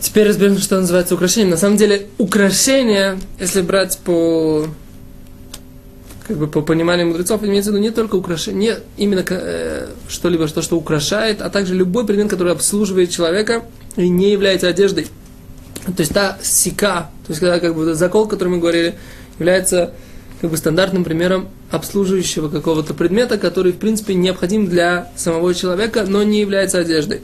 Теперь разберем, что называется украшением. На самом деле, украшение, если брать по как бы по пониманию мудрецов, имеется в виду не только украшение, не именно э, что-либо, что, что украшает, а также любой предмет, который обслуживает человека и не является одеждой. То есть та сика, то есть когда как бы закол, о котором мы говорили, является как бы стандартным примером обслуживающего какого-то предмета, который в принципе необходим для самого человека, но не является одеждой.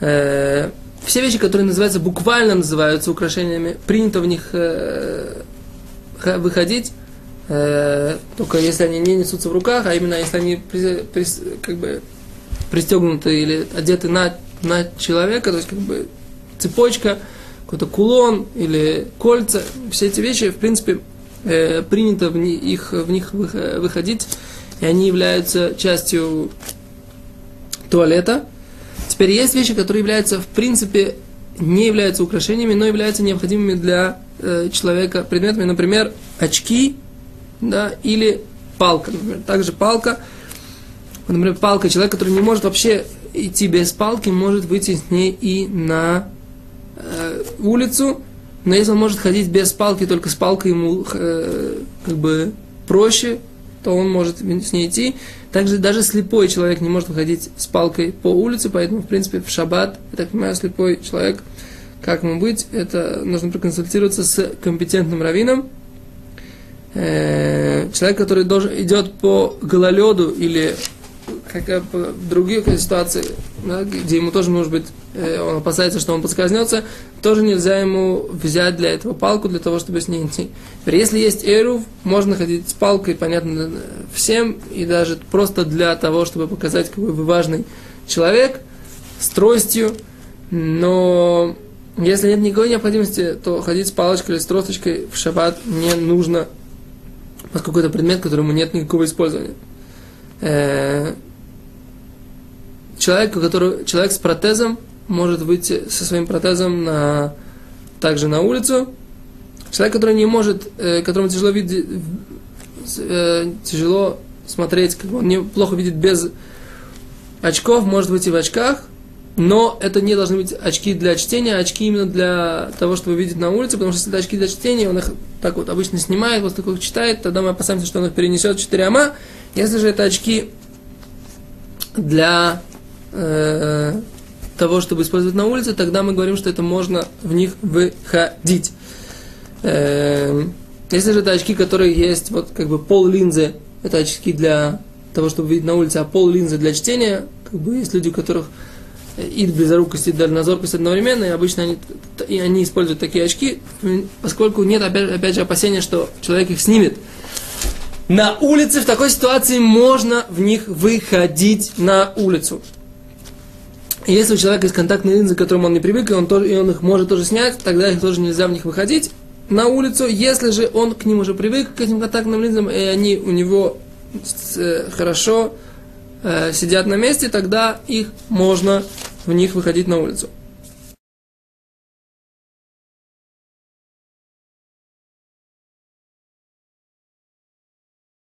Э, все вещи, которые называются буквально называются украшениями, принято в них э, выходить, э, только если они не несутся в руках, а именно если они при, при, как бы пристегнуты или одеты на, на человека, то есть как бы цепочка, какой-то кулон или кольца, все эти вещи, в принципе, э, принято в них, их, в них выходить, и они являются частью туалета. Теперь есть вещи, которые являются, в принципе, не являются украшениями, но являются необходимыми для э, человека предметами, например, очки, да, или палка, например. Также палка, например, палка, человек, который не может вообще идти без палки, может выйти с ней и на э, улицу, но если он может ходить без палки, только с палкой ему э, как бы проще, то он может с ней идти. Также даже слепой человек не может выходить с палкой по улице, поэтому, в принципе, в шаббат, я так понимаю, слепой человек, как ему быть, это нужно проконсультироваться с компетентным раввином. Э, человек, который должен, идет по гололеду или как в других ситуациях, где ему тоже может быть, э, он опасается, что он подскользнется, тоже нельзя ему взять для этого палку, для того, чтобы с ней идти. Если есть эрув, можно ходить с палкой, понятно, всем, и даже просто для того, чтобы показать, какой вы важный человек, с тростью, но если нет никакой необходимости, то ходить с палочкой или с тросточкой в шаббат не нужно, поскольку это предмет, которому нет никакого использования. Человек, который, человек с протезом может выйти со своим протезом на, также на улицу. Человек, который не может, э, которому тяжело видеть, э, тяжело смотреть, как он неплохо видит без очков, может быть и в очках, но это не должны быть очки для чтения, а очки именно для того, чтобы видеть на улице, потому что если это очки для чтения, он их так вот обычно снимает, того, как читает, тогда мы опасаемся, что он их перенесет в 4 ама. Если же это очки для э, того, чтобы использовать на улице, тогда мы говорим, что это можно в них выходить. Э, если же это очки, которые есть, вот как бы пол линзы, это очки для того, чтобы видеть на улице, а пол линзы для чтения, как бы есть люди, у которых и близорукость, и дальнозоркость одновременно, и обычно они, и они используют такие очки, поскольку нет, опять, опять же, опасения, что человек их снимет. На улице в такой ситуации можно в них выходить на улицу. Если у человека есть контактные линзы, к которым он не привык, и он, тоже, и он их может тоже снять, тогда их тоже нельзя в них выходить на улицу. Если же он к ним уже привык, к этим контактным линзам, и они у него э, хорошо э, сидят на месте, тогда их можно в них выходить на улицу.